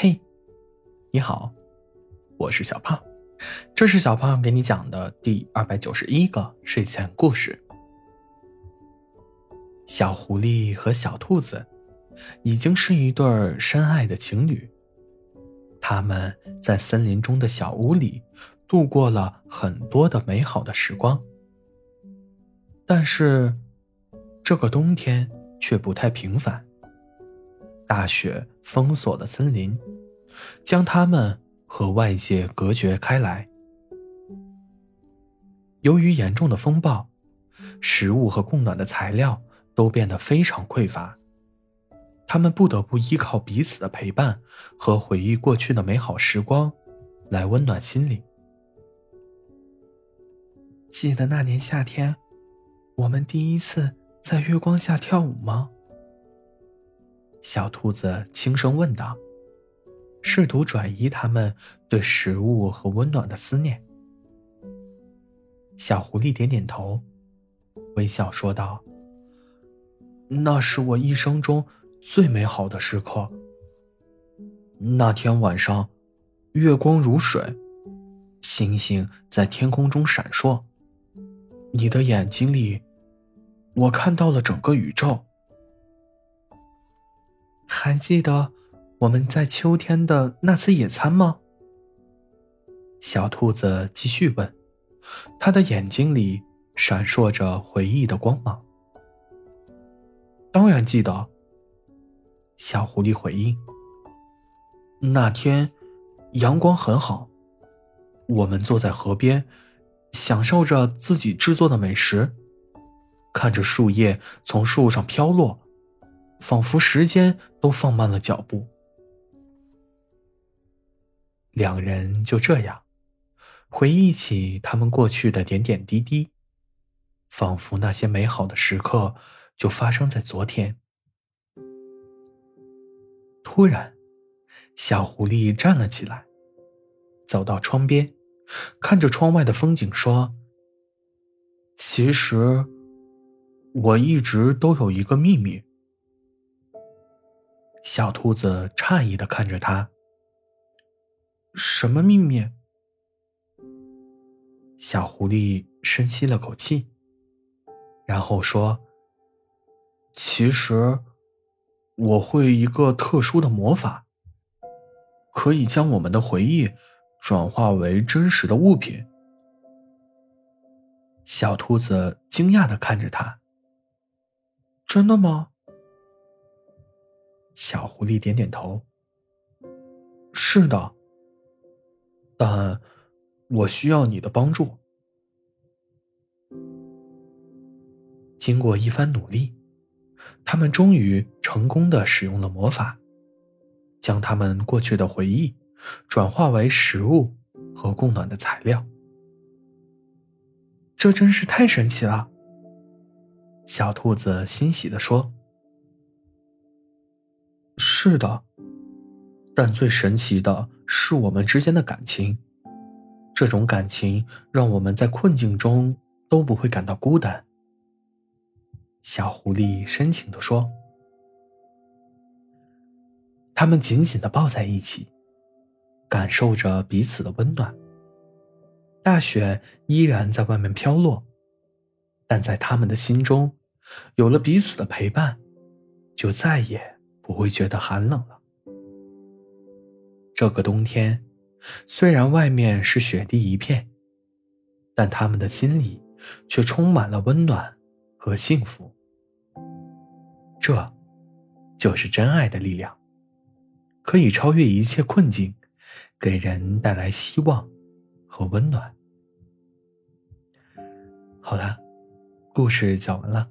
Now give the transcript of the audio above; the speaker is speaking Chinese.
嘿，你好，我是小胖，这是小胖给你讲的第二百九十一个睡前故事。小狐狸和小兔子已经是一对深爱的情侣，他们在森林中的小屋里度过了很多的美好的时光。但是，这个冬天却不太平凡。大雪封锁了森林，将它们和外界隔绝开来。由于严重的风暴，食物和供暖的材料都变得非常匮乏，他们不得不依靠彼此的陪伴和回忆过去的美好时光，来温暖心灵。记得那年夏天，我们第一次在月光下跳舞吗？小兔子轻声问道，试图转移他们对食物和温暖的思念。小狐狸点点头，微笑说道：“那是我一生中最美好的时刻。那天晚上，月光如水，星星在天空中闪烁。你的眼睛里，我看到了整个宇宙。”还记得我们在秋天的那次野餐吗？小兔子继续问，它的眼睛里闪烁着回忆的光芒。当然记得。小狐狸回应。那天阳光很好，我们坐在河边，享受着自己制作的美食，看着树叶从树上飘落。仿佛时间都放慢了脚步，两人就这样回忆起他们过去的点点滴滴，仿佛那些美好的时刻就发生在昨天。突然，小狐狸站了起来，走到窗边，看着窗外的风景，说：“其实，我一直都有一个秘密。”小兔子诧异的看着他。什么秘密？小狐狸深吸了口气，然后说：“其实，我会一个特殊的魔法，可以将我们的回忆转化为真实的物品。”小兔子惊讶的看着他。真的吗？小狐狸点点头。是的，但我需要你的帮助。经过一番努力，他们终于成功的使用了魔法，将他们过去的回忆转化为食物和供暖的材料。这真是太神奇了！小兔子欣喜的说。是的，但最神奇的是我们之间的感情。这种感情让我们在困境中都不会感到孤单。小狐狸深情地说：“他们紧紧的抱在一起，感受着彼此的温暖。大雪依然在外面飘落，但在他们的心中，有了彼此的陪伴，就再也……”不会觉得寒冷了。这个冬天，虽然外面是雪地一片，但他们的心里却充满了温暖和幸福。这，就是真爱的力量，可以超越一切困境，给人带来希望和温暖。好了，故事讲完了。